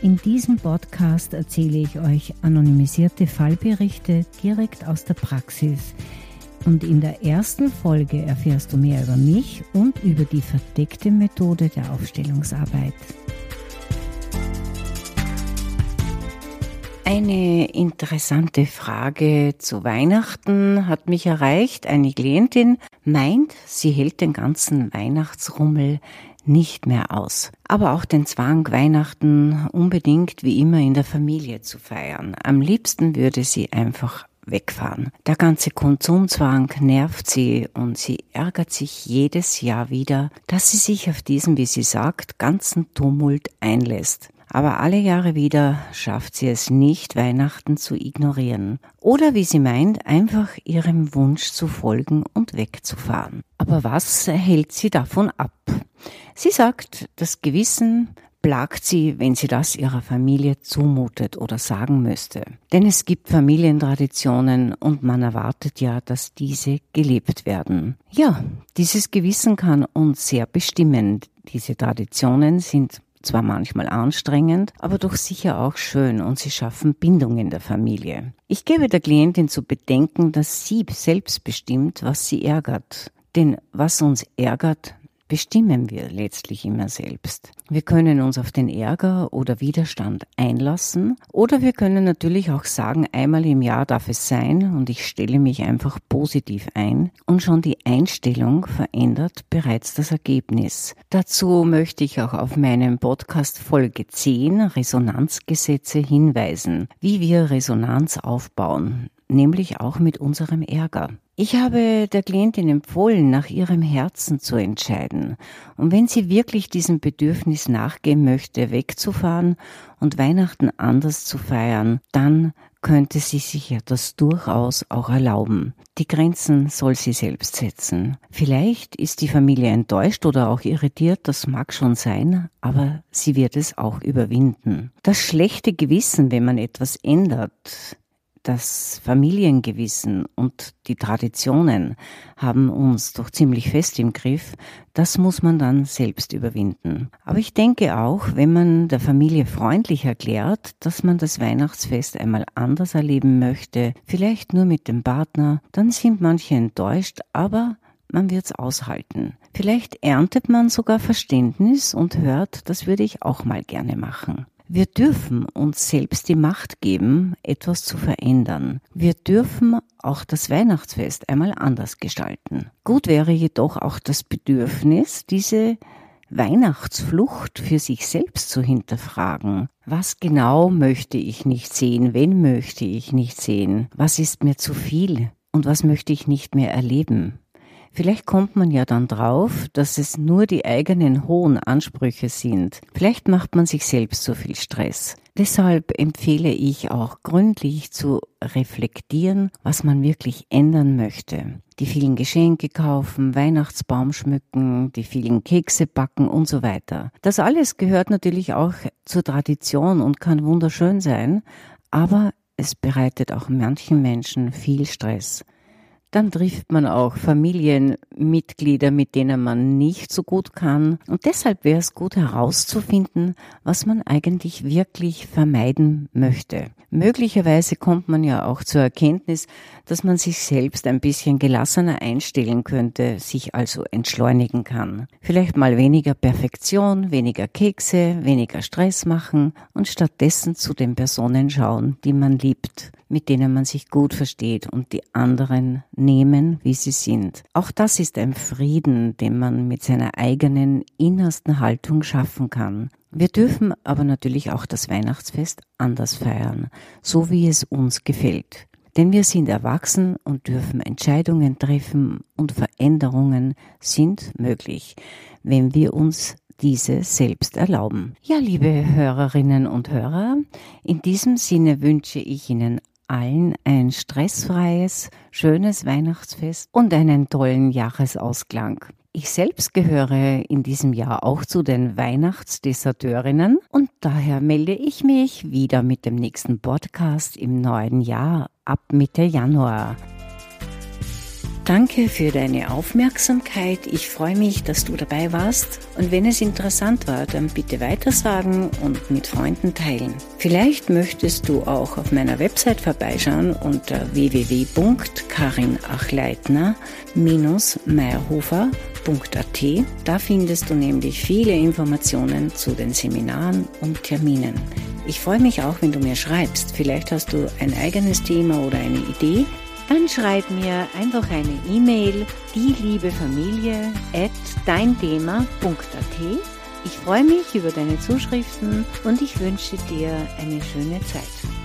In diesem Podcast erzähle ich euch anonymisierte Fallberichte direkt aus der Praxis. Und in der ersten Folge erfährst du mehr über mich und über die verdeckte Methode der Aufstellungsarbeit. Eine interessante Frage zu Weihnachten hat mich erreicht. Eine Klientin meint, sie hält den ganzen Weihnachtsrummel nicht mehr aus. Aber auch den Zwang, Weihnachten unbedingt wie immer in der Familie zu feiern. Am liebsten würde sie einfach wegfahren. Der ganze Konsumzwang nervt sie und sie ärgert sich jedes Jahr wieder, dass sie sich auf diesen, wie sie sagt, ganzen Tumult einlässt aber alle Jahre wieder schafft sie es nicht, Weihnachten zu ignorieren. Oder wie sie meint, einfach ihrem Wunsch zu folgen und wegzufahren. Aber was hält sie davon ab? Sie sagt, das Gewissen plagt sie, wenn sie das ihrer Familie zumutet oder sagen müsste. Denn es gibt Familientraditionen und man erwartet ja, dass diese gelebt werden. Ja, dieses Gewissen kann uns sehr bestimmen. Diese Traditionen sind zwar manchmal anstrengend, aber doch sicher auch schön und sie schaffen Bindung in der Familie. Ich gebe der Klientin zu bedenken, dass sie selbst bestimmt, was sie ärgert. Denn was uns ärgert, bestimmen wir letztlich immer selbst. Wir können uns auf den Ärger oder Widerstand einlassen oder wir können natürlich auch sagen, einmal im Jahr darf es sein und ich stelle mich einfach positiv ein und schon die Einstellung verändert bereits das Ergebnis. Dazu möchte ich auch auf meinem Podcast Folge 10 Resonanzgesetze hinweisen, wie wir Resonanz aufbauen nämlich auch mit unserem Ärger. Ich habe der Klientin empfohlen, nach ihrem Herzen zu entscheiden. Und wenn sie wirklich diesem Bedürfnis nachgehen möchte, wegzufahren und Weihnachten anders zu feiern, dann könnte sie sich ja das durchaus auch erlauben. Die Grenzen soll sie selbst setzen. Vielleicht ist die Familie enttäuscht oder auch irritiert, das mag schon sein, aber sie wird es auch überwinden. Das schlechte Gewissen, wenn man etwas ändert, das Familiengewissen und die Traditionen haben uns doch ziemlich fest im Griff. Das muss man dann selbst überwinden. Aber ich denke auch, wenn man der Familie freundlich erklärt, dass man das Weihnachtsfest einmal anders erleben möchte, vielleicht nur mit dem Partner, dann sind manche enttäuscht, aber man wird's aushalten. Vielleicht erntet man sogar Verständnis und hört, das würde ich auch mal gerne machen. Wir dürfen uns selbst die Macht geben, etwas zu verändern. Wir dürfen auch das Weihnachtsfest einmal anders gestalten. Gut wäre jedoch auch das Bedürfnis, diese Weihnachtsflucht für sich selbst zu hinterfragen. Was genau möchte ich nicht sehen? Wen möchte ich nicht sehen? Was ist mir zu viel? Und was möchte ich nicht mehr erleben? Vielleicht kommt man ja dann drauf, dass es nur die eigenen hohen Ansprüche sind. Vielleicht macht man sich selbst so viel Stress. Deshalb empfehle ich auch gründlich zu reflektieren, was man wirklich ändern möchte. Die vielen Geschenke kaufen, Weihnachtsbaum schmücken, die vielen Kekse backen und so weiter. Das alles gehört natürlich auch zur Tradition und kann wunderschön sein, aber es bereitet auch manchen Menschen viel Stress dann trifft man auch Familienmitglieder, mit denen man nicht so gut kann. Und deshalb wäre es gut herauszufinden, was man eigentlich wirklich vermeiden möchte. Möglicherweise kommt man ja auch zur Erkenntnis, dass man sich selbst ein bisschen gelassener einstellen könnte, sich also entschleunigen kann. Vielleicht mal weniger Perfektion, weniger Kekse, weniger Stress machen und stattdessen zu den Personen schauen, die man liebt mit denen man sich gut versteht und die anderen nehmen, wie sie sind. Auch das ist ein Frieden, den man mit seiner eigenen innersten Haltung schaffen kann. Wir dürfen aber natürlich auch das Weihnachtsfest anders feiern, so wie es uns gefällt. Denn wir sind erwachsen und dürfen Entscheidungen treffen und Veränderungen sind möglich, wenn wir uns diese selbst erlauben. Ja, liebe Hörerinnen und Hörer, in diesem Sinne wünsche ich Ihnen allen ein stressfreies, schönes Weihnachtsfest und einen tollen Jahresausklang. Ich selbst gehöre in diesem Jahr auch zu den Weihnachtsdeserteurinnen und daher melde ich mich wieder mit dem nächsten Podcast im neuen Jahr ab Mitte Januar. Danke für deine Aufmerksamkeit. Ich freue mich, dass du dabei warst. Und wenn es interessant war, dann bitte weitersagen und mit Freunden teilen. Vielleicht möchtest du auch auf meiner Website vorbeischauen unter www.karinachleitner-meierhofer.at. Da findest du nämlich viele Informationen zu den Seminaren und Terminen. Ich freue mich auch, wenn du mir schreibst. Vielleicht hast du ein eigenes Thema oder eine Idee dann schreib mir einfach eine E-Mail, die liebe Familie at deinthema.at. Ich freue mich über deine Zuschriften und ich wünsche dir eine schöne Zeit.